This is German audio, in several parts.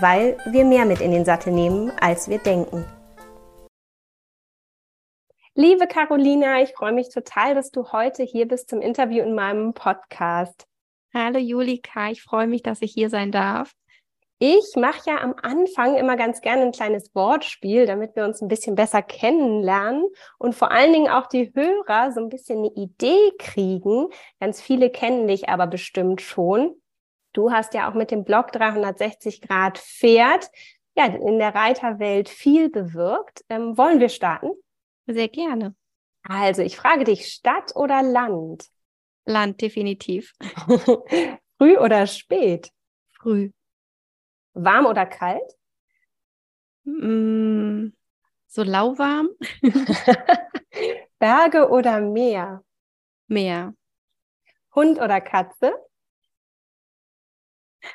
weil wir mehr mit in den Sattel nehmen, als wir denken. Liebe Carolina, ich freue mich total, dass du heute hier bist zum Interview in meinem Podcast. Hallo Julika, ich freue mich, dass ich hier sein darf. Ich mache ja am Anfang immer ganz gerne ein kleines Wortspiel, damit wir uns ein bisschen besser kennenlernen und vor allen Dingen auch die Hörer so ein bisschen eine Idee kriegen. Ganz viele kennen dich aber bestimmt schon. Du hast ja auch mit dem Blog 360 Grad Pferd ja in der Reiterwelt viel bewirkt. Ähm, wollen wir starten? Sehr gerne. Also, ich frage dich, Stadt oder Land? Land, definitiv. Früh oder spät? Früh. Warm oder kalt? Mm, so lauwarm. Berge oder Meer? Meer. Hund oder Katze?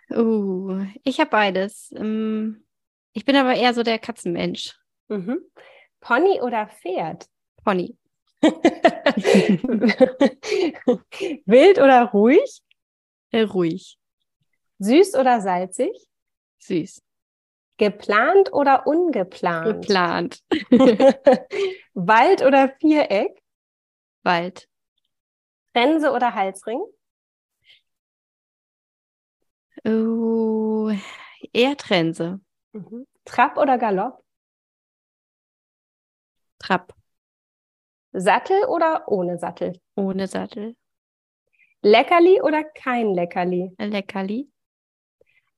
Uh, ich habe beides. Ähm, ich bin aber eher so der Katzenmensch. Mhm. Pony oder Pferd? Pony. Wild oder ruhig? Äh, ruhig. Süß oder salzig? Süß. Geplant oder ungeplant? Geplant. Wald oder Viereck? Wald. Trense oder Halsring? Oh, eher Trense. Mhm. Trab oder Galopp? Trab. Sattel oder ohne Sattel? Ohne Sattel. Leckerli oder kein Leckerli? Leckerli.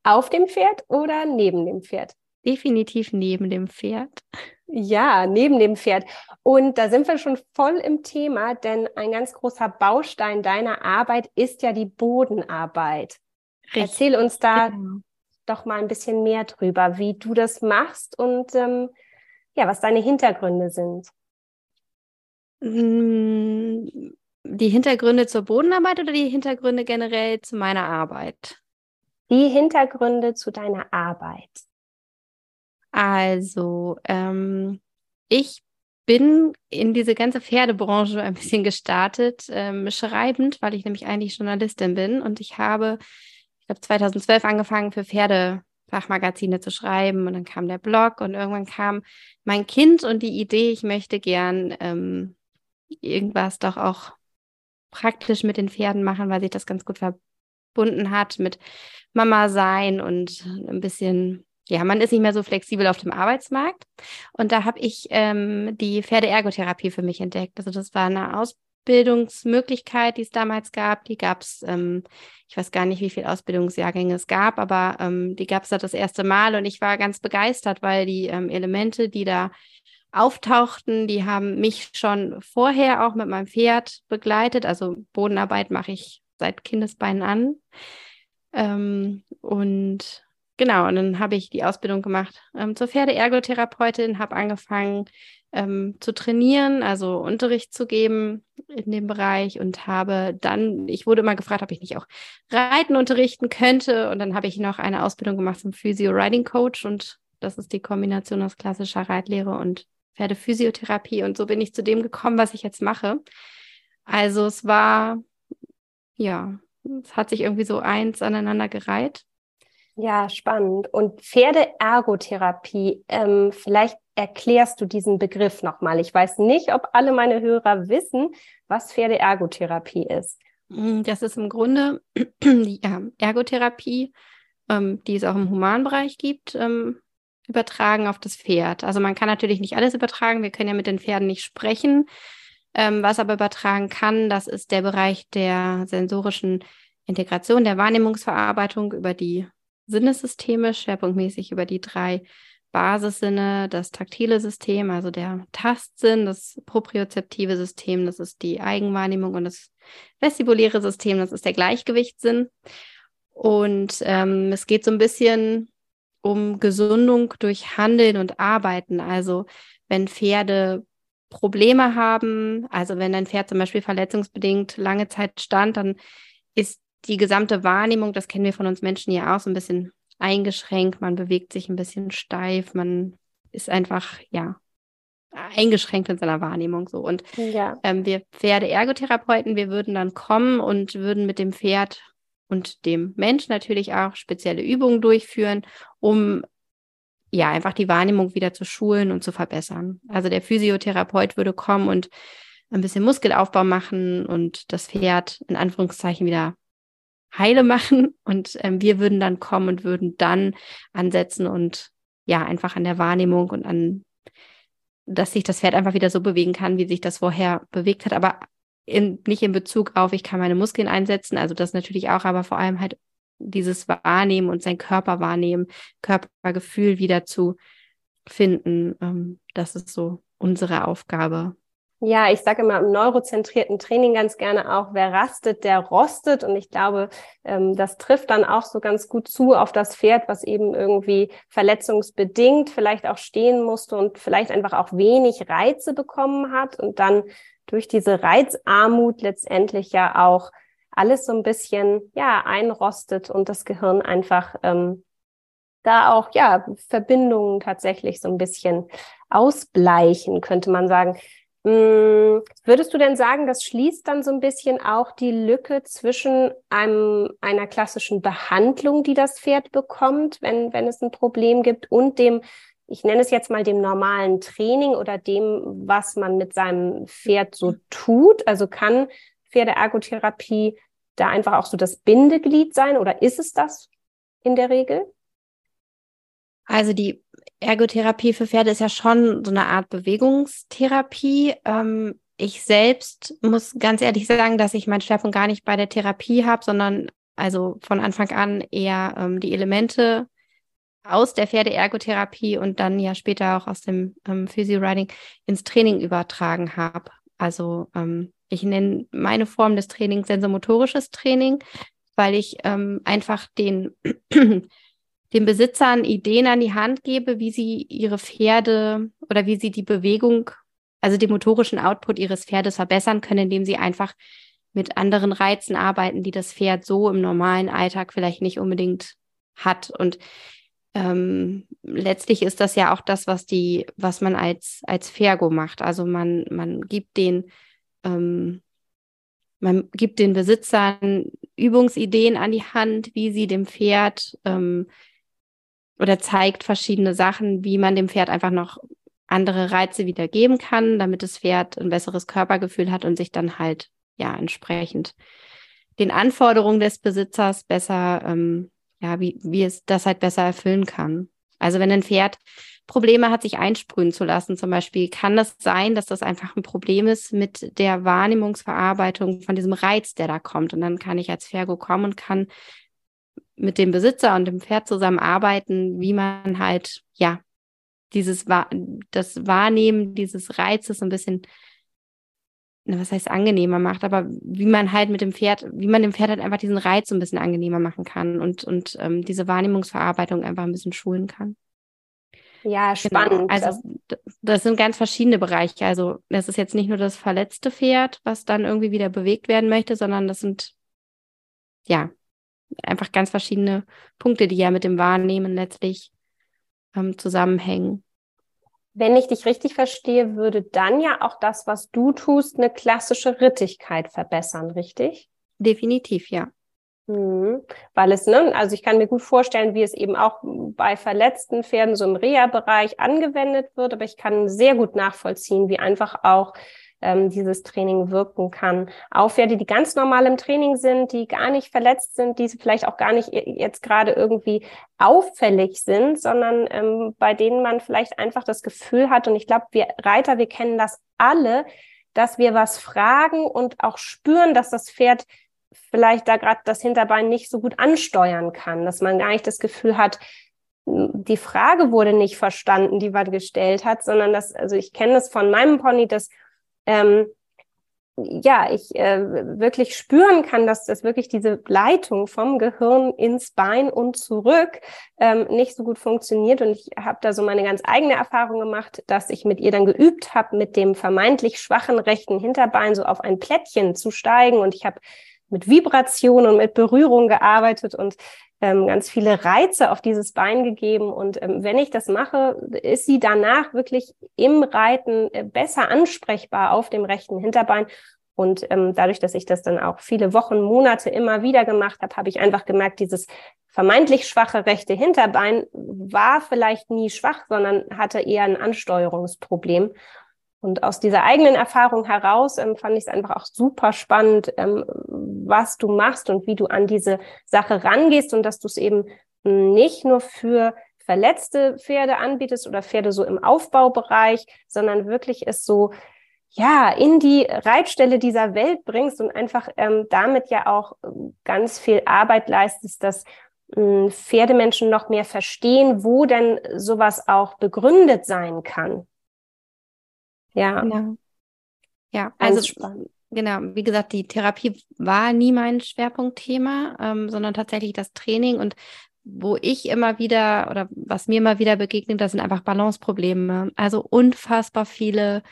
Auf dem Pferd oder neben dem Pferd? Definitiv neben dem Pferd. Ja, neben dem Pferd. Und da sind wir schon voll im Thema, denn ein ganz großer Baustein deiner Arbeit ist ja die Bodenarbeit. Richtig. Erzähl uns da genau. doch mal ein bisschen mehr drüber, wie du das machst und ähm, ja, was deine Hintergründe sind. Mm, die Hintergründe zur Bodenarbeit oder die Hintergründe generell zu meiner Arbeit? Die Hintergründe zu deiner Arbeit. Also, ähm, ich bin in diese ganze Pferdebranche ein bisschen gestartet, ähm, schreibend, weil ich nämlich eigentlich Journalistin bin und ich habe ich habe 2012 angefangen für Pferdefachmagazine zu schreiben und dann kam der Blog und irgendwann kam mein Kind und die Idee, ich möchte gern ähm, irgendwas doch auch praktisch mit den Pferden machen, weil sich das ganz gut verbunden hat mit Mama sein und ein bisschen ja, man ist nicht mehr so flexibel auf dem Arbeitsmarkt. Und da habe ich ähm, die Pferdeergotherapie für mich entdeckt. Also das war eine Ausbildung. Ausbildungsmöglichkeit, die es damals gab, die gab es, ähm, ich weiß gar nicht, wie viele Ausbildungsjahrgänge es gab, aber ähm, die gab es da das erste Mal und ich war ganz begeistert, weil die ähm, Elemente, die da auftauchten, die haben mich schon vorher auch mit meinem Pferd begleitet. Also Bodenarbeit mache ich seit Kindesbeinen an. Ähm, und genau, und dann habe ich die Ausbildung gemacht ähm, zur Pferdeergotherapeutin, habe angefangen, ähm, zu trainieren, also Unterricht zu geben in dem Bereich und habe dann, ich wurde immer gefragt, ob ich nicht auch Reiten unterrichten könnte und dann habe ich noch eine Ausbildung gemacht zum Physio-Riding Coach und das ist die Kombination aus klassischer Reitlehre und Pferdephysiotherapie und so bin ich zu dem gekommen, was ich jetzt mache. Also es war, ja, es hat sich irgendwie so eins aneinander gereiht. Ja, spannend. Und Pferdeergotherapie, ähm, vielleicht erklärst du diesen Begriff nochmal. Ich weiß nicht, ob alle meine Hörer wissen, was Pferdeergotherapie ist. Mm, das ist im Grunde die Ergotherapie, ähm, die es auch im Humanbereich gibt, ähm, übertragen auf das Pferd. Also man kann natürlich nicht alles übertragen. Wir können ja mit den Pferden nicht sprechen. Ähm, was aber übertragen kann, das ist der Bereich der sensorischen Integration, der Wahrnehmungsverarbeitung über die Sinnesysteme, schwerpunktmäßig über die drei Basissinne, das taktile System, also der Tastsinn, das propriozeptive System, das ist die Eigenwahrnehmung und das vestibuläre System, das ist der Gleichgewichtssinn. Und ähm, es geht so ein bisschen um Gesundung durch Handeln und Arbeiten. Also wenn Pferde Probleme haben, also wenn ein Pferd zum Beispiel verletzungsbedingt lange Zeit stand, dann ist die gesamte Wahrnehmung, das kennen wir von uns Menschen ja auch, so ein bisschen eingeschränkt, man bewegt sich ein bisschen steif, man ist einfach, ja, eingeschränkt in seiner Wahrnehmung so. Und ja. ähm, wir Pferde-Ergotherapeuten, wir würden dann kommen und würden mit dem Pferd und dem Mensch natürlich auch spezielle Übungen durchführen, um ja einfach die Wahrnehmung wieder zu schulen und zu verbessern. Also der Physiotherapeut würde kommen und ein bisschen Muskelaufbau machen und das Pferd in Anführungszeichen wieder heile machen. Und ähm, wir würden dann kommen und würden dann ansetzen und ja, einfach an der Wahrnehmung und an, dass sich das Pferd einfach wieder so bewegen kann, wie sich das vorher bewegt hat, aber in, nicht in Bezug auf, ich kann meine Muskeln einsetzen, also das natürlich auch, aber vor allem halt dieses Wahrnehmen und sein Körper wahrnehmen, Körpergefühl wieder zu finden. Ähm, das ist so unsere Aufgabe. Ja, ich sage immer im neurozentrierten Training ganz gerne auch, wer rastet, der rostet. Und ich glaube, ähm, das trifft dann auch so ganz gut zu auf das Pferd, was eben irgendwie verletzungsbedingt vielleicht auch stehen musste und vielleicht einfach auch wenig Reize bekommen hat und dann durch diese Reizarmut letztendlich ja auch alles so ein bisschen ja einrostet und das Gehirn einfach ähm, da auch ja Verbindungen tatsächlich so ein bisschen ausbleichen, könnte man sagen. Mm, würdest du denn sagen, das schließt dann so ein bisschen auch die Lücke zwischen einem, einer klassischen Behandlung, die das Pferd bekommt, wenn, wenn es ein Problem gibt, und dem, ich nenne es jetzt mal dem normalen Training oder dem, was man mit seinem Pferd so tut? Also kann Pferdeergotherapie da einfach auch so das Bindeglied sein oder ist es das in der Regel? Also die Ergotherapie für Pferde ist ja schon so eine Art Bewegungstherapie. Ähm, ich selbst muss ganz ehrlich sagen, dass ich meinen Schwerpunkt gar nicht bei der Therapie habe, sondern also von Anfang an eher ähm, die Elemente aus der Pferdeergotherapie und dann ja später auch aus dem ähm, Physio-Riding ins Training übertragen habe. Also ähm, ich nenne meine Form des Trainings sensomotorisches Training, weil ich ähm, einfach den den Besitzern Ideen an die Hand gebe, wie sie ihre Pferde oder wie sie die Bewegung, also den motorischen Output ihres Pferdes verbessern können, indem sie einfach mit anderen Reizen arbeiten, die das Pferd so im normalen Alltag vielleicht nicht unbedingt hat. Und ähm, letztlich ist das ja auch das, was die, was man als als Fergo macht. Also man man gibt den ähm, man gibt den Besitzern Übungsideen an die Hand, wie sie dem Pferd ähm, oder zeigt verschiedene Sachen, wie man dem Pferd einfach noch andere Reize wieder geben kann, damit das Pferd ein besseres Körpergefühl hat und sich dann halt ja entsprechend den Anforderungen des Besitzers besser, ähm, ja, wie, wie es das halt besser erfüllen kann. Also wenn ein Pferd Probleme hat, sich einsprühen zu lassen, zum Beispiel, kann das sein, dass das einfach ein Problem ist mit der Wahrnehmungsverarbeitung von diesem Reiz, der da kommt. Und dann kann ich als Fergo kommen und kann mit dem Besitzer und dem Pferd zusammenarbeiten, wie man halt, ja, dieses, das Wahrnehmen dieses Reizes ein bisschen, was heißt angenehmer macht, aber wie man halt mit dem Pferd, wie man dem Pferd halt einfach diesen Reiz so ein bisschen angenehmer machen kann und, und ähm, diese Wahrnehmungsverarbeitung einfach ein bisschen schulen kann. Ja, genau. spannend. Genau. Also das sind ganz verschiedene Bereiche. Also das ist jetzt nicht nur das verletzte Pferd, was dann irgendwie wieder bewegt werden möchte, sondern das sind ja einfach ganz verschiedene Punkte, die ja mit dem Wahrnehmen letztlich ähm, zusammenhängen. Wenn ich dich richtig verstehe, würde dann ja auch das, was du tust, eine klassische Rittigkeit verbessern, richtig? Definitiv, ja. Mhm. Weil es, ne, also ich kann mir gut vorstellen, wie es eben auch bei verletzten Pferden so im Reha-Bereich angewendet wird, aber ich kann sehr gut nachvollziehen, wie einfach auch ähm, dieses Training wirken kann. Auf Pferde, die ganz normal im Training sind, die gar nicht verletzt sind, die vielleicht auch gar nicht jetzt gerade irgendwie auffällig sind, sondern ähm, bei denen man vielleicht einfach das Gefühl hat, und ich glaube, wir Reiter, wir kennen das alle, dass wir was fragen und auch spüren, dass das Pferd vielleicht da gerade das Hinterbein nicht so gut ansteuern kann, dass man gar nicht das Gefühl hat, die Frage wurde nicht verstanden, die man gestellt hat, sondern dass, also ich kenne das von meinem Pony, dass ähm, ja, ich äh, wirklich spüren kann, dass das wirklich diese Leitung vom Gehirn ins Bein und zurück ähm, nicht so gut funktioniert. Und ich habe da so meine ganz eigene Erfahrung gemacht, dass ich mit ihr dann geübt habe, mit dem vermeintlich schwachen rechten Hinterbein so auf ein Plättchen zu steigen. Und ich habe mit Vibration und mit Berührung gearbeitet und ähm, ganz viele Reize auf dieses Bein gegeben. Und ähm, wenn ich das mache, ist sie danach wirklich im Reiten äh, besser ansprechbar auf dem rechten Hinterbein. Und ähm, dadurch, dass ich das dann auch viele Wochen, Monate immer wieder gemacht habe, habe ich einfach gemerkt, dieses vermeintlich schwache rechte Hinterbein war vielleicht nie schwach, sondern hatte eher ein Ansteuerungsproblem. Und aus dieser eigenen Erfahrung heraus ähm, fand ich es einfach auch super spannend, ähm, was du machst und wie du an diese Sache rangehst und dass du es eben nicht nur für verletzte Pferde anbietest oder Pferde so im Aufbaubereich, sondern wirklich es so ja in die Reitstelle dieser Welt bringst und einfach ähm, damit ja auch ganz viel Arbeit leistest, dass äh, Pferdemenschen noch mehr verstehen, wo denn sowas auch begründet sein kann. Ja. Genau. Ja, also spannend. Genau, wie gesagt, die Therapie war nie mein Schwerpunktthema, ähm, sondern tatsächlich das Training. Und wo ich immer wieder oder was mir immer wieder begegnet, das sind einfach Balanceprobleme. Also unfassbar viele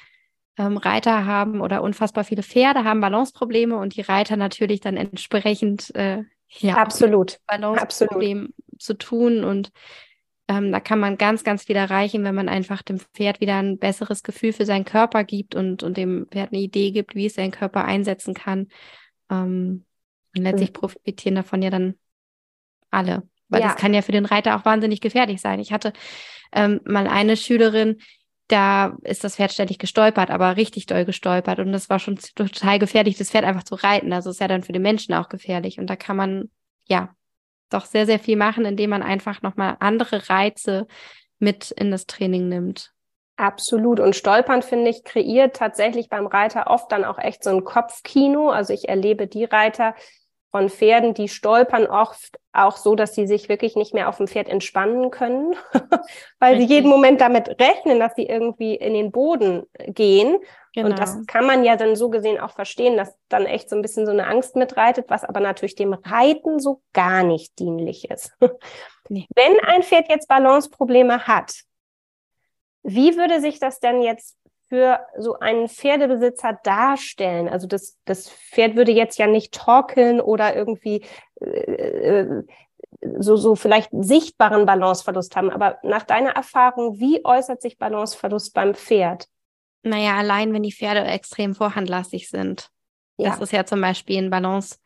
ähm, Reiter haben oder unfassbar viele Pferde haben Balanceprobleme und die Reiter natürlich dann entsprechend äh, ja absolut. Balanceproblem zu tun. Und ähm, da kann man ganz, ganz viel erreichen, wenn man einfach dem Pferd wieder ein besseres Gefühl für seinen Körper gibt und, und dem Pferd eine Idee gibt, wie es seinen Körper einsetzen kann. Ähm, und letztlich profitieren davon ja dann alle. Weil ja. das kann ja für den Reiter auch wahnsinnig gefährlich sein. Ich hatte ähm, mal eine Schülerin, da ist das Pferd ständig gestolpert, aber richtig doll gestolpert. Und das war schon total gefährlich, das Pferd einfach zu reiten. Also ist ja dann für den Menschen auch gefährlich. Und da kann man, ja, doch sehr, sehr viel machen, indem man einfach nochmal andere Reize mit in das Training nimmt. Absolut. Und Stolpern, finde ich, kreiert tatsächlich beim Reiter oft dann auch echt so ein Kopfkino. Also ich erlebe die Reiter, von Pferden, die stolpern oft auch so, dass sie sich wirklich nicht mehr auf dem Pferd entspannen können, weil Richtig. sie jeden Moment damit rechnen, dass sie irgendwie in den Boden gehen. Genau. Und das kann man ja dann so gesehen auch verstehen, dass dann echt so ein bisschen so eine Angst mitreitet, was aber natürlich dem Reiten so gar nicht dienlich ist. Nee. Wenn ein Pferd jetzt Balanceprobleme hat, wie würde sich das denn jetzt für so einen Pferdebesitzer darstellen? Also das, das Pferd würde jetzt ja nicht torkeln oder irgendwie äh, äh, so, so vielleicht sichtbaren Balanceverlust haben. Aber nach deiner Erfahrung, wie äußert sich Balanceverlust beim Pferd? Naja, allein wenn die Pferde extrem vorhandlastig sind. Ja. Das ist ja zum Beispiel ein Balance.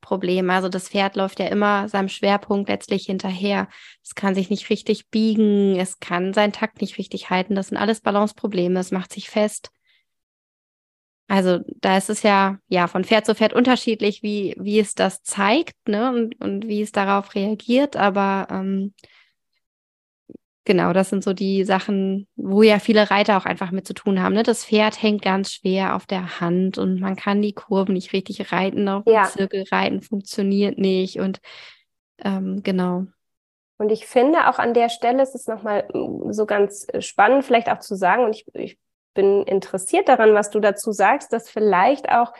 Problem. Also das Pferd läuft ja immer seinem Schwerpunkt letztlich hinterher. Es kann sich nicht richtig biegen, es kann seinen Takt nicht richtig halten. Das sind alles Balanceprobleme. Es macht sich fest. Also da ist es ja ja von Pferd zu Pferd unterschiedlich, wie wie es das zeigt, ne und und wie es darauf reagiert. Aber ähm, Genau, das sind so die Sachen, wo ja viele Reiter auch einfach mit zu tun haben. Ne? Das Pferd hängt ganz schwer auf der Hand und man kann die Kurven nicht richtig reiten, auch ja. Zirkel reiten funktioniert nicht und ähm, genau. Und ich finde auch an der Stelle ist es nochmal mm, so ganz äh, spannend, vielleicht auch zu sagen, und ich, ich bin interessiert daran, was du dazu sagst, dass vielleicht auch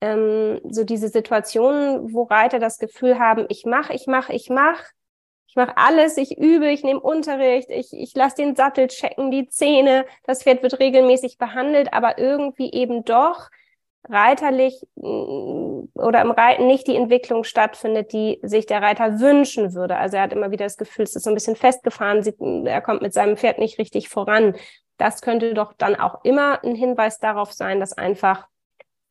ähm, so diese Situationen, wo Reiter das Gefühl haben, ich mache, ich mache, ich mache, ich mache alles, ich übe, ich nehme Unterricht, ich, ich lasse den Sattel checken, die Zähne, das Pferd wird regelmäßig behandelt, aber irgendwie eben doch reiterlich mm, oder im Reiten nicht die Entwicklung stattfindet, die sich der Reiter wünschen würde. Also er hat immer wieder das Gefühl, es ist so ein bisschen festgefahren, er kommt mit seinem Pferd nicht richtig voran. Das könnte doch dann auch immer ein Hinweis darauf sein, dass einfach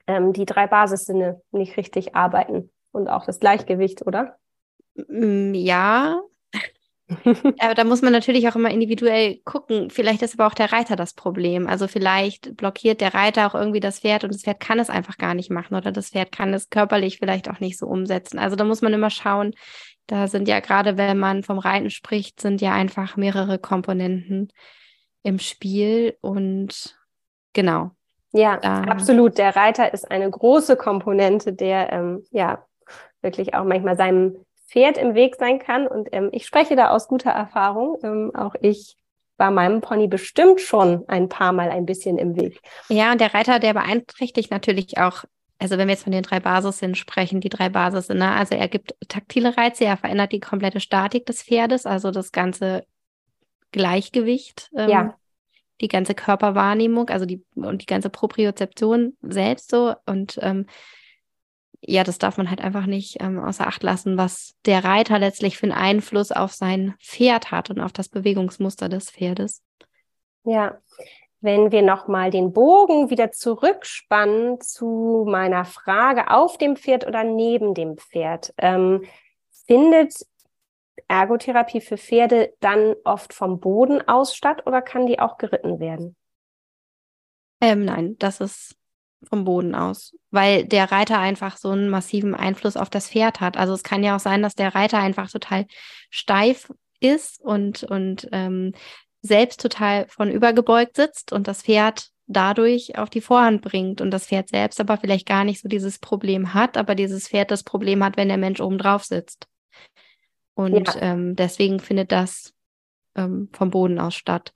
ähm, die drei Basissinne nicht richtig arbeiten und auch das Gleichgewicht, oder? Mm, ja. aber da muss man natürlich auch immer individuell gucken. Vielleicht ist aber auch der Reiter das Problem. Also vielleicht blockiert der Reiter auch irgendwie das Pferd und das Pferd kann es einfach gar nicht machen oder das Pferd kann es körperlich vielleicht auch nicht so umsetzen. Also da muss man immer schauen. Da sind ja gerade, wenn man vom Reiten spricht, sind ja einfach mehrere Komponenten im Spiel und genau. Ja, da, absolut. Der Reiter ist eine große Komponente, der ähm, ja wirklich auch manchmal seinem Pferd im Weg sein kann. Und ähm, ich spreche da aus guter Erfahrung. Ähm, auch ich war meinem Pony bestimmt schon ein paar Mal ein bisschen im Weg. Ja, und der Reiter, der beeinträchtigt natürlich auch also wenn wir jetzt von den drei Basissen sprechen, die drei Basissen, ne? also er gibt taktile Reize, er verändert die komplette Statik des Pferdes, also das ganze Gleichgewicht, ähm, ja. die ganze Körperwahrnehmung, also die und die ganze Propriozeption selbst so und ähm, ja, das darf man halt einfach nicht ähm, außer Acht lassen, was der Reiter letztlich für einen Einfluss auf sein Pferd hat und auf das Bewegungsmuster des Pferdes. Ja, wenn wir nochmal den Bogen wieder zurückspannen zu meiner Frage auf dem Pferd oder neben dem Pferd, ähm, findet Ergotherapie für Pferde dann oft vom Boden aus statt oder kann die auch geritten werden? Ähm, nein, das ist vom Boden aus, weil der Reiter einfach so einen massiven Einfluss auf das Pferd hat. Also es kann ja auch sein, dass der Reiter einfach total steif ist und, und ähm, selbst total von übergebeugt sitzt und das Pferd dadurch auf die Vorhand bringt und das Pferd selbst aber vielleicht gar nicht so dieses Problem hat, aber dieses Pferd das Problem hat, wenn der Mensch oben drauf sitzt. Und ja. ähm, deswegen findet das ähm, vom Boden aus statt.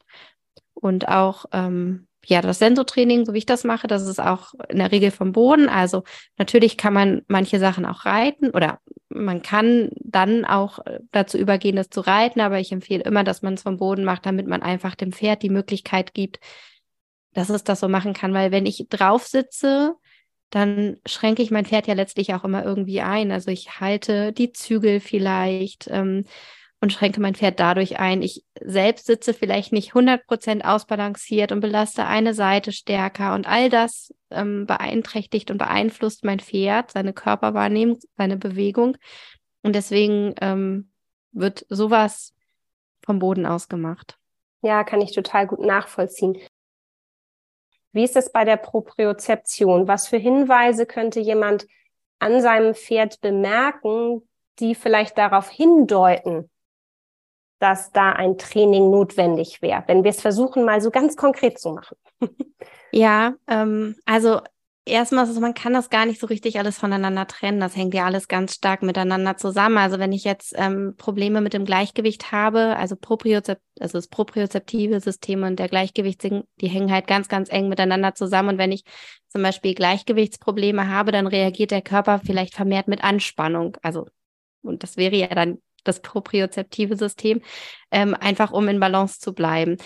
Und auch ähm, ja, das Sensotraining, so wie ich das mache, das ist auch in der Regel vom Boden. Also natürlich kann man manche Sachen auch reiten oder man kann dann auch äh, dazu übergehen, das zu reiten, aber ich empfehle immer, dass man es vom Boden macht, damit man einfach dem Pferd die Möglichkeit gibt, dass es das so machen kann. Weil wenn ich drauf sitze, dann schränke ich mein Pferd ja letztlich auch immer irgendwie ein. Also ich halte die Zügel vielleicht. Ähm, und schränke mein Pferd dadurch ein. Ich selbst sitze vielleicht nicht 100% ausbalanciert und belaste eine Seite stärker und all das ähm, beeinträchtigt und beeinflusst mein Pferd, seine Körperwahrnehmung, seine Bewegung. Und deswegen ähm, wird sowas vom Boden aus gemacht. Ja, kann ich total gut nachvollziehen. Wie ist es bei der Propriozeption? Was für Hinweise könnte jemand an seinem Pferd bemerken, die vielleicht darauf hindeuten, dass da ein Training notwendig wäre, wenn wir es versuchen, mal so ganz konkret zu machen. ja, ähm, also erstmal, also man kann das gar nicht so richtig alles voneinander trennen. Das hängt ja alles ganz stark miteinander zusammen. Also wenn ich jetzt ähm, Probleme mit dem Gleichgewicht habe, also, Propriozept also das propriozeptive System und der Gleichgewicht, die hängen halt ganz, ganz eng miteinander zusammen. Und wenn ich zum Beispiel Gleichgewichtsprobleme habe, dann reagiert der Körper vielleicht vermehrt mit Anspannung. Also und das wäre ja dann das propriozeptive System, ähm, einfach um in Balance zu bleiben.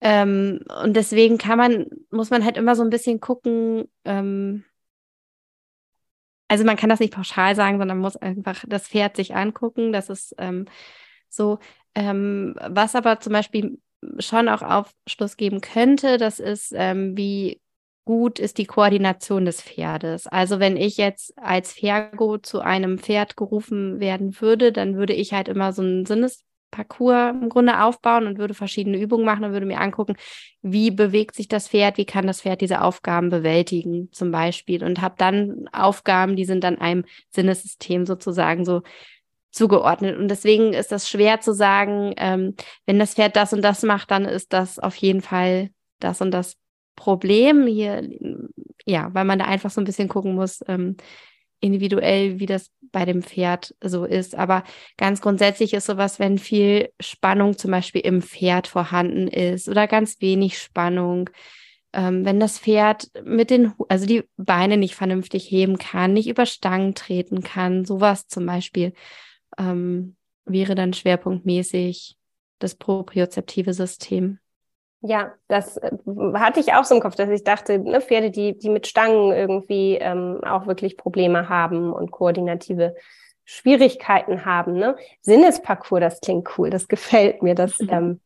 Ähm, und deswegen kann man, muss man halt immer so ein bisschen gucken, ähm, also man kann das nicht pauschal sagen, sondern muss einfach das Pferd sich angucken. Das ist ähm, so. Ähm, was aber zum Beispiel schon auch Aufschluss geben könnte, das ist, ähm, wie gut ist die Koordination des Pferdes. Also wenn ich jetzt als Fergo zu einem Pferd gerufen werden würde, dann würde ich halt immer so einen Sinnesparcours im Grunde aufbauen und würde verschiedene Übungen machen und würde mir angucken, wie bewegt sich das Pferd, wie kann das Pferd diese Aufgaben bewältigen zum Beispiel und habe dann Aufgaben, die sind dann einem Sinnessystem sozusagen so zugeordnet. Und deswegen ist das schwer zu sagen, ähm, wenn das Pferd das und das macht, dann ist das auf jeden Fall das und das Problem hier, ja, weil man da einfach so ein bisschen gucken muss, ähm, individuell, wie das bei dem Pferd so ist. Aber ganz grundsätzlich ist sowas, wenn viel Spannung zum Beispiel im Pferd vorhanden ist oder ganz wenig Spannung, ähm, wenn das Pferd mit den, also die Beine nicht vernünftig heben kann, nicht über Stangen treten kann, sowas zum Beispiel ähm, wäre dann schwerpunktmäßig das propriozeptive System. Ja, das äh, hatte ich auch so im Kopf, dass ich dachte, ne, Pferde, die, die mit Stangen irgendwie ähm, auch wirklich Probleme haben und koordinative Schwierigkeiten haben. Ne? Sinnesparcours, das klingt cool, das gefällt mir. Das, mhm. ähm,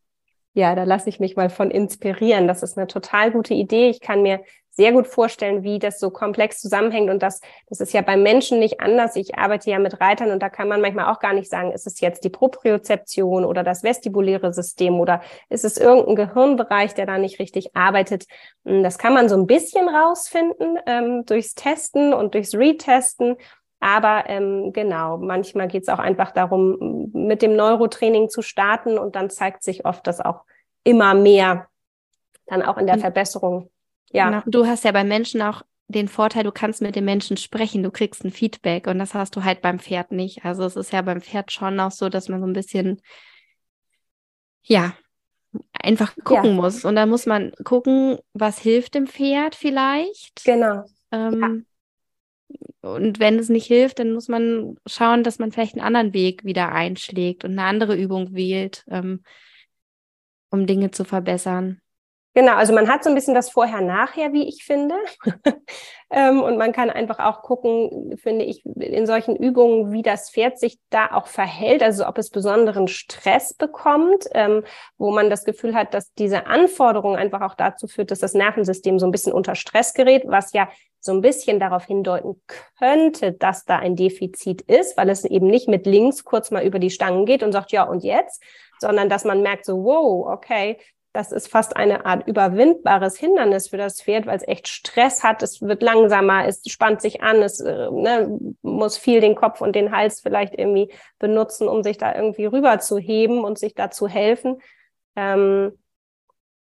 ja, da lasse ich mich mal von inspirieren. Das ist eine total gute Idee. Ich kann mir sehr gut vorstellen, wie das so komplex zusammenhängt. Und das, das ist ja beim Menschen nicht anders. Ich arbeite ja mit Reitern und da kann man manchmal auch gar nicht sagen, ist es jetzt die Propriozeption oder das vestibuläre System oder ist es irgendein Gehirnbereich, der da nicht richtig arbeitet. Hm, das kann man so ein bisschen rausfinden ähm, durchs Testen und durchs Retesten. Aber ähm, genau, manchmal geht es auch einfach darum, mit dem Neurotraining zu starten und dann zeigt sich oft, dass auch immer mehr dann auch in der Verbesserung ja. Genau. Du hast ja bei Menschen auch den Vorteil, du kannst mit den Menschen sprechen, du kriegst ein Feedback und das hast du halt beim Pferd nicht. Also es ist ja beim Pferd schon auch so, dass man so ein bisschen, ja, einfach gucken ja. muss. Und da muss man gucken, was hilft dem Pferd vielleicht. Genau. Ähm, ja. Und wenn es nicht hilft, dann muss man schauen, dass man vielleicht einen anderen Weg wieder einschlägt und eine andere Übung wählt, ähm, um Dinge zu verbessern. Genau, also man hat so ein bisschen das Vorher-Nachher, wie ich finde. ähm, und man kann einfach auch gucken, finde ich, in solchen Übungen, wie das Pferd sich da auch verhält, also ob es besonderen Stress bekommt, ähm, wo man das Gefühl hat, dass diese Anforderung einfach auch dazu führt, dass das Nervensystem so ein bisschen unter Stress gerät, was ja so ein bisschen darauf hindeuten könnte, dass da ein Defizit ist, weil es eben nicht mit links kurz mal über die Stangen geht und sagt, ja, und jetzt, sondern dass man merkt so, wow, okay, das ist fast eine Art überwindbares Hindernis für das Pferd, weil es echt Stress hat. Es wird langsamer, es spannt sich an, es äh, ne, muss viel den Kopf und den Hals vielleicht irgendwie benutzen, um sich da irgendwie rüber zu heben und sich da zu helfen. Ähm,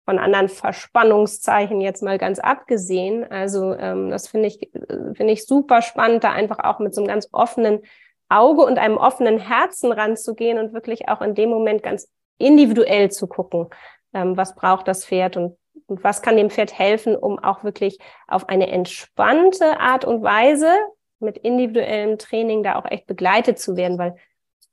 von anderen Verspannungszeichen jetzt mal ganz abgesehen. Also ähm, das finde ich, finde ich super spannend, da einfach auch mit so einem ganz offenen Auge und einem offenen Herzen ranzugehen und wirklich auch in dem Moment ganz individuell zu gucken ähm, was braucht das Pferd und, und was kann dem Pferd helfen, um auch wirklich auf eine entspannte Art und Weise mit individuellem Training da auch echt begleitet zu werden, weil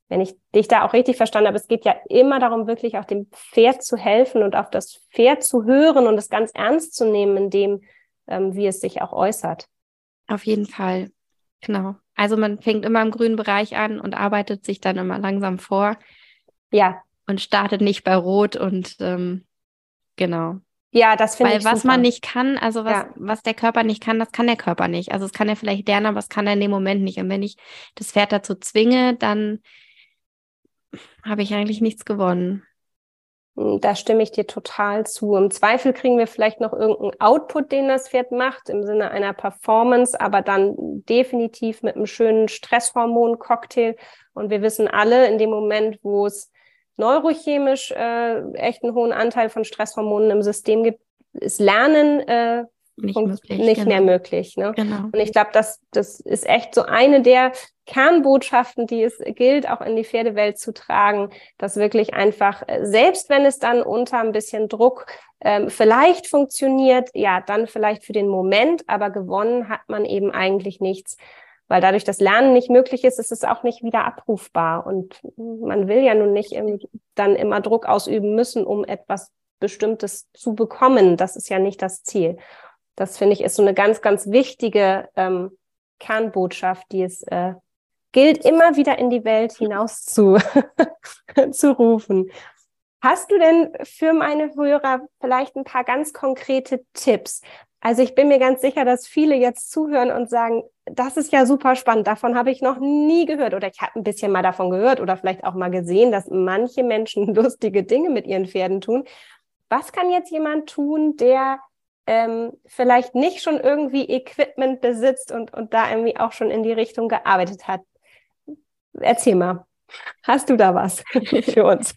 wenn ich dich da auch richtig verstanden habe, es geht ja immer darum, wirklich auch dem Pferd zu helfen und auf das Pferd zu hören und es ganz ernst zu nehmen, in dem, ähm, wie es sich auch äußert. Auf jeden Fall. Genau. Also man fängt immer im grünen Bereich an und arbeitet sich dann immer langsam vor. Ja und startet nicht bei Rot und ähm, genau. Ja, das finde ich. Weil was super. man nicht kann, also was, ja. was der Körper nicht kann, das kann der Körper nicht. Also es kann er vielleicht lernen, aber es kann er in dem Moment nicht. Und wenn ich das Pferd dazu zwinge, dann habe ich eigentlich nichts gewonnen. Hm, da stimme ich dir total zu. Im Zweifel kriegen wir vielleicht noch irgendeinen Output, den das Pferd macht, im Sinne einer Performance, aber dann definitiv mit einem schönen Stresshormon-Cocktail. Und wir wissen alle, in dem Moment, wo es neurochemisch äh, echt einen hohen Anteil von Stresshormonen im System gibt, ist Lernen äh, nicht, möglich, nicht genau. mehr möglich. Ne? Genau. Und ich glaube, das, das ist echt so eine der Kernbotschaften, die es gilt, auch in die Pferdewelt zu tragen, dass wirklich einfach, äh, selbst wenn es dann unter ein bisschen Druck ähm, vielleicht funktioniert, ja, dann vielleicht für den Moment, aber gewonnen hat man eben eigentlich nichts weil dadurch das Lernen nicht möglich ist, ist es auch nicht wieder abrufbar. Und man will ja nun nicht dann immer Druck ausüben müssen, um etwas Bestimmtes zu bekommen. Das ist ja nicht das Ziel. Das finde ich ist so eine ganz, ganz wichtige ähm, Kernbotschaft, die es äh, gilt, immer wieder in die Welt hinaus zu, zu rufen. Hast du denn für meine Hörer vielleicht ein paar ganz konkrete Tipps? Also ich bin mir ganz sicher, dass viele jetzt zuhören und sagen, das ist ja super spannend, davon habe ich noch nie gehört oder ich habe ein bisschen mal davon gehört oder vielleicht auch mal gesehen, dass manche Menschen lustige Dinge mit ihren Pferden tun. Was kann jetzt jemand tun, der ähm, vielleicht nicht schon irgendwie Equipment besitzt und, und da irgendwie auch schon in die Richtung gearbeitet hat? Erzähl mal. Hast du da was für uns?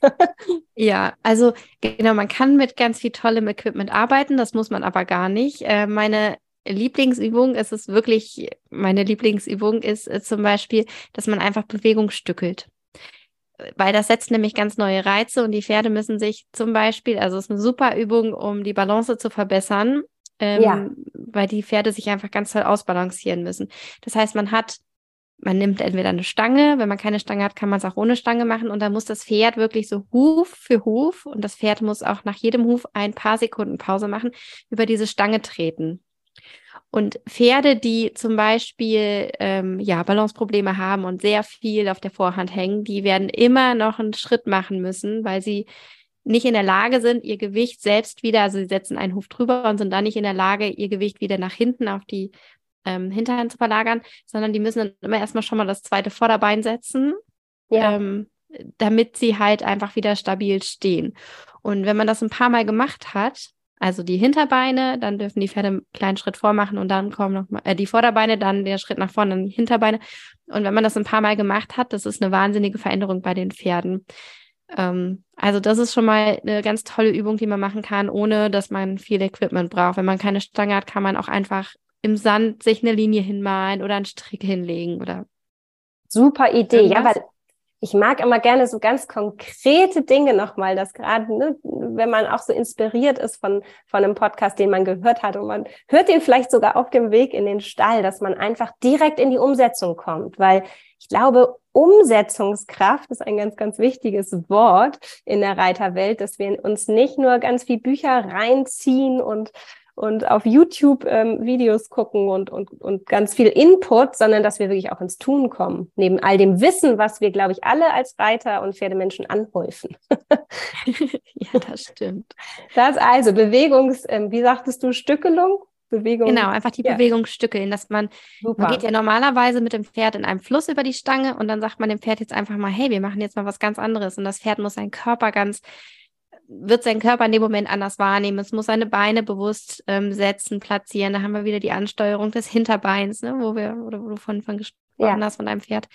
ja, also genau, man kann mit ganz viel tollem Equipment arbeiten, das muss man aber gar nicht. Äh, meine Lieblingsübung ist es wirklich, meine Lieblingsübung ist äh, zum Beispiel, dass man einfach Bewegung stückelt. Weil das setzt nämlich ganz neue Reize und die Pferde müssen sich zum Beispiel, also es ist eine super Übung, um die Balance zu verbessern, ähm, ja. weil die Pferde sich einfach ganz toll ausbalancieren müssen. Das heißt, man hat man nimmt entweder eine Stange, wenn man keine Stange hat, kann man es auch ohne Stange machen und dann muss das Pferd wirklich so Huf für Huf und das Pferd muss auch nach jedem Huf ein paar Sekunden Pause machen, über diese Stange treten. Und Pferde, die zum Beispiel ähm, ja, Balanceprobleme haben und sehr viel auf der Vorhand hängen, die werden immer noch einen Schritt machen müssen, weil sie nicht in der Lage sind, ihr Gewicht selbst wieder, also sie setzen einen Huf drüber und sind dann nicht in der Lage, ihr Gewicht wieder nach hinten auf die ähm, Hinterhand zu verlagern, sondern die müssen dann immer erstmal schon mal das zweite Vorderbein setzen, ja. ähm, damit sie halt einfach wieder stabil stehen. Und wenn man das ein paar Mal gemacht hat, also die Hinterbeine, dann dürfen die Pferde einen kleinen Schritt vormachen und dann kommen noch mal, äh, die Vorderbeine, dann der Schritt nach vorne, dann die Hinterbeine. Und wenn man das ein paar Mal gemacht hat, das ist eine wahnsinnige Veränderung bei den Pferden. Ähm, also das ist schon mal eine ganz tolle Übung, die man machen kann, ohne dass man viel Equipment braucht. Wenn man keine Stange hat, kann man auch einfach im Sand sich eine Linie hinmalen oder einen Strick hinlegen oder. Super Idee. Irgendwas? Ja, weil ich mag immer gerne so ganz konkrete Dinge nochmal, dass gerade, ne, wenn man auch so inspiriert ist von, von einem Podcast, den man gehört hat und man hört den vielleicht sogar auf dem Weg in den Stall, dass man einfach direkt in die Umsetzung kommt, weil ich glaube, Umsetzungskraft ist ein ganz, ganz wichtiges Wort in der Reiterwelt, dass wir uns nicht nur ganz viel Bücher reinziehen und und auf YouTube ähm, Videos gucken und, und, und ganz viel Input, sondern dass wir wirklich auch ins Tun kommen. Neben all dem Wissen, was wir, glaube ich, alle als Reiter und Pferdemenschen anhäufen. ja, das stimmt. Das also Bewegungs, ähm, wie sagtest du, Stückelung? Bewegung. Genau, einfach die ja. Bewegung stückeln, dass man, Super. man geht ja normalerweise mit dem Pferd in einem Fluss über die Stange und dann sagt man dem Pferd jetzt einfach mal, hey, wir machen jetzt mal was ganz anderes und das Pferd muss seinen Körper ganz wird sein Körper in dem Moment anders wahrnehmen. Es muss seine Beine bewusst ähm, setzen, platzieren. Da haben wir wieder die Ansteuerung des Hinterbeins, ne, wo wir, oder wo du von, von gesprochen ja. hast, von deinem Pferd.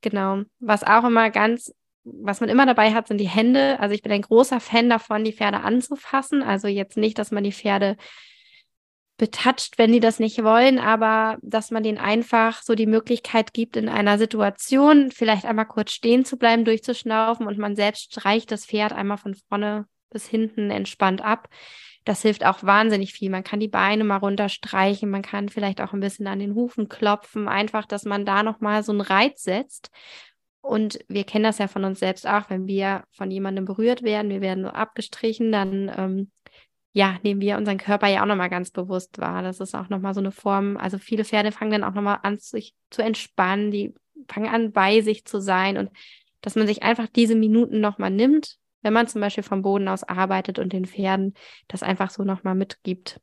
Genau. Was auch immer ganz, was man immer dabei hat, sind die Hände. Also ich bin ein großer Fan davon, die Pferde anzufassen. Also jetzt nicht, dass man die Pferde betatscht, wenn die das nicht wollen, aber dass man denen einfach so die Möglichkeit gibt, in einer Situation vielleicht einmal kurz stehen zu bleiben, durchzuschnaufen und man selbst streicht das Pferd einmal von vorne bis hinten entspannt ab. Das hilft auch wahnsinnig viel. Man kann die Beine mal runterstreichen, man kann vielleicht auch ein bisschen an den Hufen klopfen, einfach, dass man da nochmal so einen Reiz setzt. Und wir kennen das ja von uns selbst auch, wenn wir von jemandem berührt werden, wir werden so abgestrichen, dann ähm, ja, nehmen wir unseren Körper ja auch nochmal ganz bewusst wahr. Das ist auch nochmal so eine Form, also viele Pferde fangen dann auch nochmal an, sich zu entspannen, die fangen an, bei sich zu sein und dass man sich einfach diese Minuten nochmal nimmt, wenn man zum Beispiel vom Boden aus arbeitet und den Pferden das einfach so nochmal mitgibt.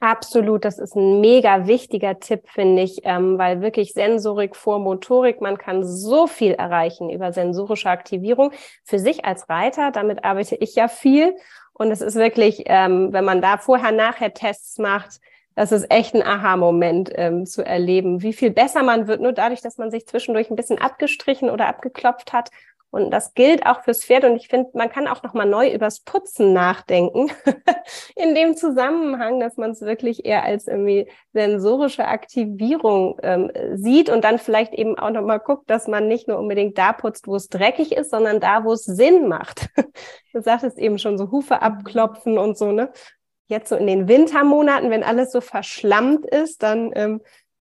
Absolut, das ist ein mega wichtiger Tipp, finde ich, ähm, weil wirklich Sensorik vor Motorik, man kann so viel erreichen über sensorische Aktivierung. Für sich als Reiter, damit arbeite ich ja viel und es ist wirklich, ähm, wenn man da vorher-nachher Tests macht, das ist echt ein Aha-Moment ähm, zu erleben, wie viel besser man wird, nur dadurch, dass man sich zwischendurch ein bisschen abgestrichen oder abgeklopft hat und das gilt auch fürs Pferd. Und ich finde, man kann auch noch mal neu übers Putzen nachdenken in dem Zusammenhang, dass man es wirklich eher als irgendwie sensorische Aktivierung ähm, sieht und dann vielleicht eben auch noch mal guckt, dass man nicht nur unbedingt da putzt, wo es dreckig ist, sondern da, wo es Sinn macht. du sagtest eben schon so Hufe abklopfen und so, ne? Jetzt so in den Wintermonaten, wenn alles so verschlammt ist, dann ähm,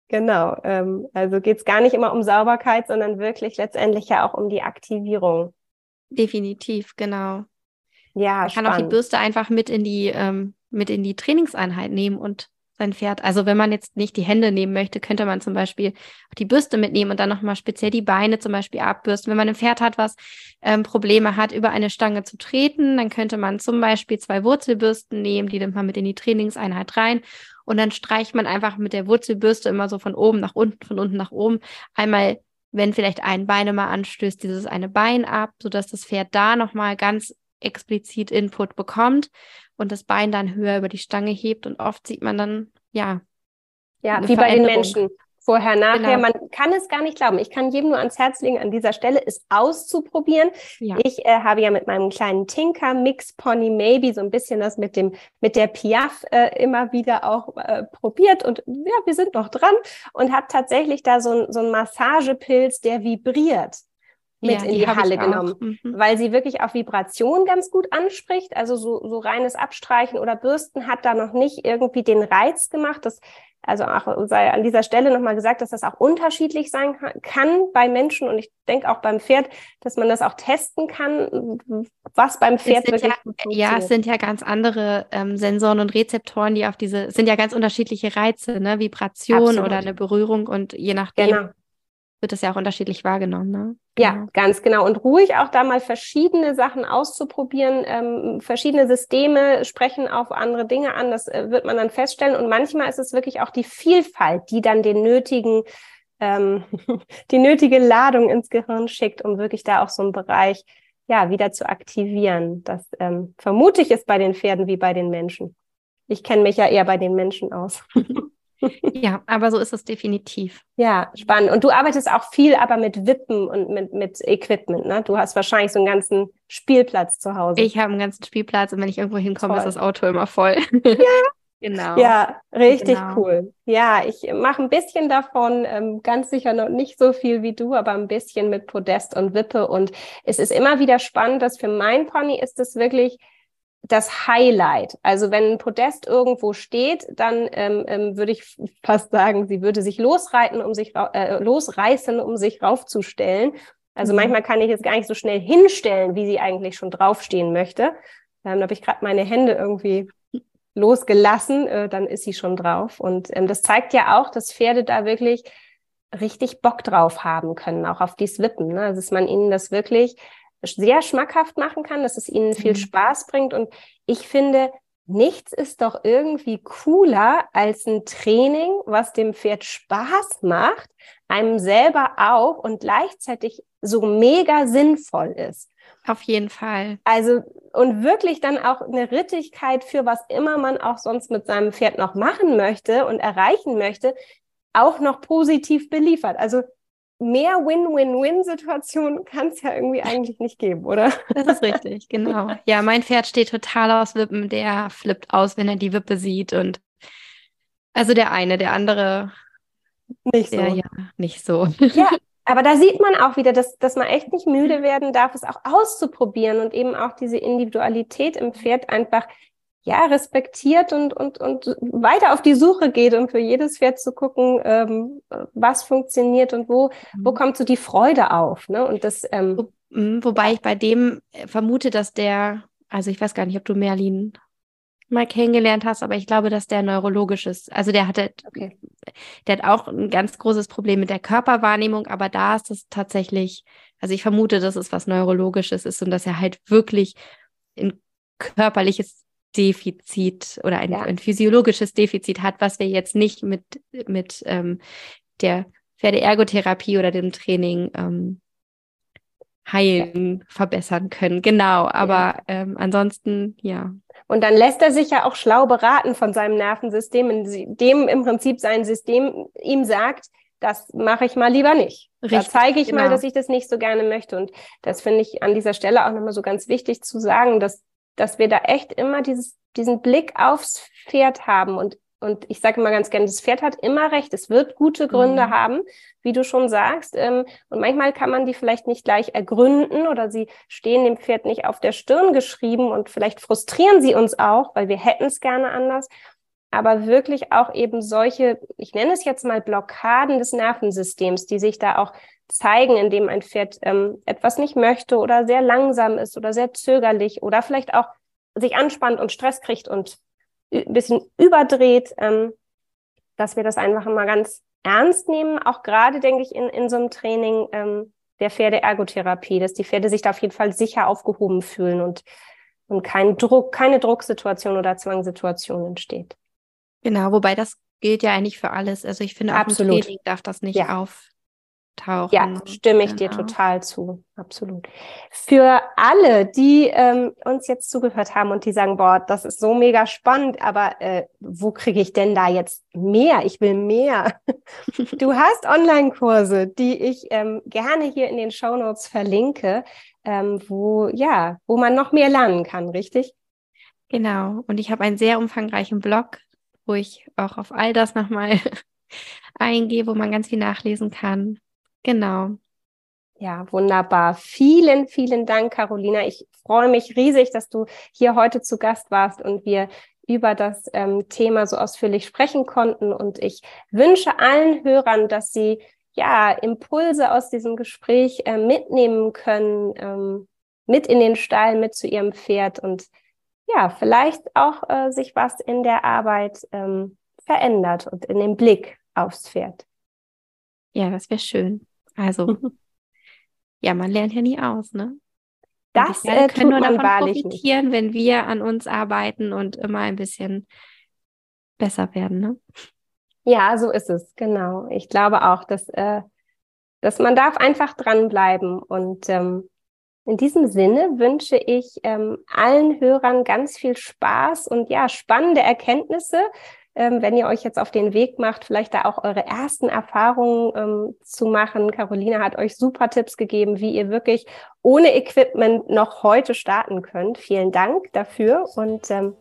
Genau, ähm, also geht es gar nicht immer um Sauberkeit, sondern wirklich letztendlich ja auch um die Aktivierung. Definitiv, genau. Ja, Man kann auch die Bürste einfach mit in die ähm, mit in die Trainingseinheit nehmen und sein Pferd. Also wenn man jetzt nicht die Hände nehmen möchte, könnte man zum Beispiel die Bürste mitnehmen und dann nochmal speziell die Beine zum Beispiel abbürsten. Wenn man ein Pferd hat, was ähm, Probleme hat, über eine Stange zu treten, dann könnte man zum Beispiel zwei Wurzelbürsten nehmen, die nimmt man mit in die Trainingseinheit rein und dann streicht man einfach mit der Wurzelbürste immer so von oben nach unten, von unten nach oben. Einmal, wenn vielleicht ein Bein immer anstößt, dieses eine Bein ab, sodass das Pferd da nochmal ganz explizit Input bekommt und das Bein dann höher über die Stange hebt. Und oft sieht man dann, ja. Ja, wie bei den Menschen vorher, nachher. Genau. Man kann es gar nicht glauben. Ich kann jedem nur ans Herz legen, an dieser Stelle es auszuprobieren. Ja. Ich äh, habe ja mit meinem kleinen Tinker Mix Pony Maybe so ein bisschen das mit dem mit der Piaf äh, immer wieder auch äh, probiert und ja, wir sind noch dran und habe tatsächlich da so ein so ein Massagepilz, der vibriert mit ja, in die, die Halle genommen, mhm. weil sie wirklich auf Vibration ganz gut anspricht. Also so, so reines Abstreichen oder Bürsten hat da noch nicht irgendwie den Reiz gemacht. Das also auch sei an dieser Stelle nochmal gesagt, dass das auch unterschiedlich sein kann bei Menschen und ich denke auch beim Pferd, dass man das auch testen kann, was beim Pferd wirklich ja, ja, es sind ja ganz andere ähm, Sensoren und Rezeptoren, die auf diese, es sind ja ganz unterschiedliche Reize, ne? Vibration Absolut. oder eine Berührung und je nachdem genau wird das ja auch unterschiedlich wahrgenommen, ne? Ja, genau. ganz genau. Und ruhig auch da mal verschiedene Sachen auszuprobieren, ähm, verschiedene Systeme sprechen auf andere Dinge an, das äh, wird man dann feststellen. Und manchmal ist es wirklich auch die Vielfalt, die dann den nötigen, ähm, die nötige Ladung ins Gehirn schickt, um wirklich da auch so einen Bereich ja wieder zu aktivieren. Das ähm, vermute ich ist bei den Pferden wie bei den Menschen. Ich kenne mich ja eher bei den Menschen aus. ja, aber so ist es definitiv. Ja, spannend. Und du arbeitest auch viel aber mit Wippen und mit, mit Equipment, ne? Du hast wahrscheinlich so einen ganzen Spielplatz zu Hause. Ich habe einen ganzen Spielplatz und wenn ich irgendwo hinkomme, Toll. ist das Auto immer voll. ja, Genau. Ja, richtig genau. cool. Ja, ich mache ein bisschen davon, ähm, ganz sicher noch nicht so viel wie du, aber ein bisschen mit Podest und Wippe. Und es ist immer wieder spannend, dass für mein Pony ist es wirklich das Highlight. Also wenn ein Podest irgendwo steht, dann ähm, ähm, würde ich fast sagen, sie würde sich losreiten, um sich äh, losreißen, um sich raufzustellen. Also mhm. manchmal kann ich es gar nicht so schnell hinstellen, wie sie eigentlich schon draufstehen möchte. Ähm, da habe ich gerade meine Hände irgendwie losgelassen, äh, dann ist sie schon drauf. Und ähm, das zeigt ja auch, dass Pferde da wirklich richtig Bock drauf haben können, auch auf die Swippen. Ne? Also dass man ihnen das wirklich sehr schmackhaft machen kann, dass es ihnen viel mhm. Spaß bringt. Und ich finde, nichts ist doch irgendwie cooler als ein Training, was dem Pferd Spaß macht, einem selber auch und gleichzeitig so mega sinnvoll ist. Auf jeden Fall. Also, und wirklich dann auch eine Rittigkeit für was immer man auch sonst mit seinem Pferd noch machen möchte und erreichen möchte, auch noch positiv beliefert. Also, mehr Win-Win-Win-Situationen kann es ja irgendwie eigentlich nicht geben, oder? Das ist richtig, genau. Ja, mein Pferd steht total aus Wippen. Der flippt aus, wenn er die Wippe sieht. Und also der eine, der andere. Nicht so. ja, nicht so. Ja, aber da sieht man auch wieder, dass, dass man echt nicht müde werden darf, es auch auszuprobieren und eben auch diese Individualität im Pferd einfach ja, respektiert und, und, und weiter auf die Suche geht, um für jedes Pferd zu gucken, ähm, was funktioniert und wo, wo mhm. kommt so die Freude auf. Ne? Und das, ähm, mhm, wobei ich bei dem äh, vermute, dass der, also ich weiß gar nicht, ob du Merlin mal kennengelernt hast, aber ich glaube, dass der neurologisch ist. Also der hatte, okay. der hat auch ein ganz großes Problem mit der Körperwahrnehmung, aber da ist es tatsächlich, also ich vermute, dass es was Neurologisches ist und dass er halt wirklich ein körperliches Defizit oder ein, ja. ein physiologisches Defizit hat, was wir jetzt nicht mit, mit ähm, der Pferdeergotherapie oder dem Training ähm, heilen, ja. verbessern können. Genau, aber ja. ähm, ansonsten, ja. Und dann lässt er sich ja auch schlau beraten von seinem Nervensystem, in dem im Prinzip sein System ihm sagt, das mache ich mal lieber nicht. Richtig, da zeige ich genau. mal, dass ich das nicht so gerne möchte. Und das finde ich an dieser Stelle auch nochmal so ganz wichtig zu sagen, dass dass wir da echt immer dieses, diesen Blick aufs Pferd haben und und ich sage immer ganz gerne, das Pferd hat immer recht. Es wird gute Gründe mhm. haben, wie du schon sagst. Ähm, und manchmal kann man die vielleicht nicht gleich ergründen oder sie stehen dem Pferd nicht auf der Stirn geschrieben und vielleicht frustrieren sie uns auch, weil wir hätten es gerne anders. Aber wirklich auch eben solche, ich nenne es jetzt mal Blockaden des Nervensystems, die sich da auch zeigen, indem ein Pferd ähm, etwas nicht möchte oder sehr langsam ist oder sehr zögerlich oder vielleicht auch sich anspannt und Stress kriegt und ein bisschen überdreht, ähm, dass wir das einfach mal ganz ernst nehmen. Auch gerade, denke ich, in, in so einem Training ähm, der Pferdeergotherapie, dass die Pferde sich da auf jeden Fall sicher aufgehoben fühlen und, und kein Druck, keine Drucksituation oder Zwangssituation entsteht. Genau, wobei das gilt ja eigentlich für alles. Also ich finde, auch Absolut. im Training darf das nicht ja. auf, auftauchen. Ja, stimme ich genau. dir total zu. Absolut. Für alle, die ähm, uns jetzt zugehört haben und die sagen, boah, das ist so mega spannend, aber äh, wo kriege ich denn da jetzt mehr? Ich will mehr. du hast Online-Kurse, die ich ähm, gerne hier in den Show Notes verlinke, ähm, wo ja, wo man noch mehr lernen kann, richtig? Genau. Und ich habe einen sehr umfangreichen Blog, wo ich auch auf all das nochmal eingehe, wo man ganz viel nachlesen kann. Genau. Ja, wunderbar. Vielen, vielen Dank, Carolina. Ich freue mich riesig, dass du hier heute zu Gast warst und wir über das ähm, Thema so ausführlich sprechen konnten. Und ich wünsche allen Hörern, dass sie ja Impulse aus diesem Gespräch äh, mitnehmen können, ähm, mit in den Stall, mit zu ihrem Pferd und ja, vielleicht auch äh, sich was in der Arbeit ähm, verändert und in dem Blick aufs Pferd. Ja, das wäre schön. Also, ja, man lernt ja nie aus, ne? Das äh, können nur davon profitieren, nicht. wenn wir an uns arbeiten und immer ein bisschen besser werden, ne? Ja, so ist es, genau. Ich glaube auch, dass, äh, dass man darf einfach dranbleiben. Und ähm, in diesem Sinne wünsche ich ähm, allen Hörern ganz viel Spaß und ja, spannende Erkenntnisse ähm, wenn ihr euch jetzt auf den Weg macht, vielleicht da auch eure ersten Erfahrungen ähm, zu machen. Carolina hat euch super Tipps gegeben, wie ihr wirklich ohne Equipment noch heute starten könnt. Vielen Dank dafür und ähm,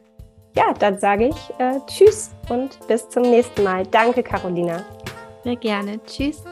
ja, dann sage ich äh, Tschüss und bis zum nächsten Mal. Danke, Carolina. Sehr gerne. Tschüss.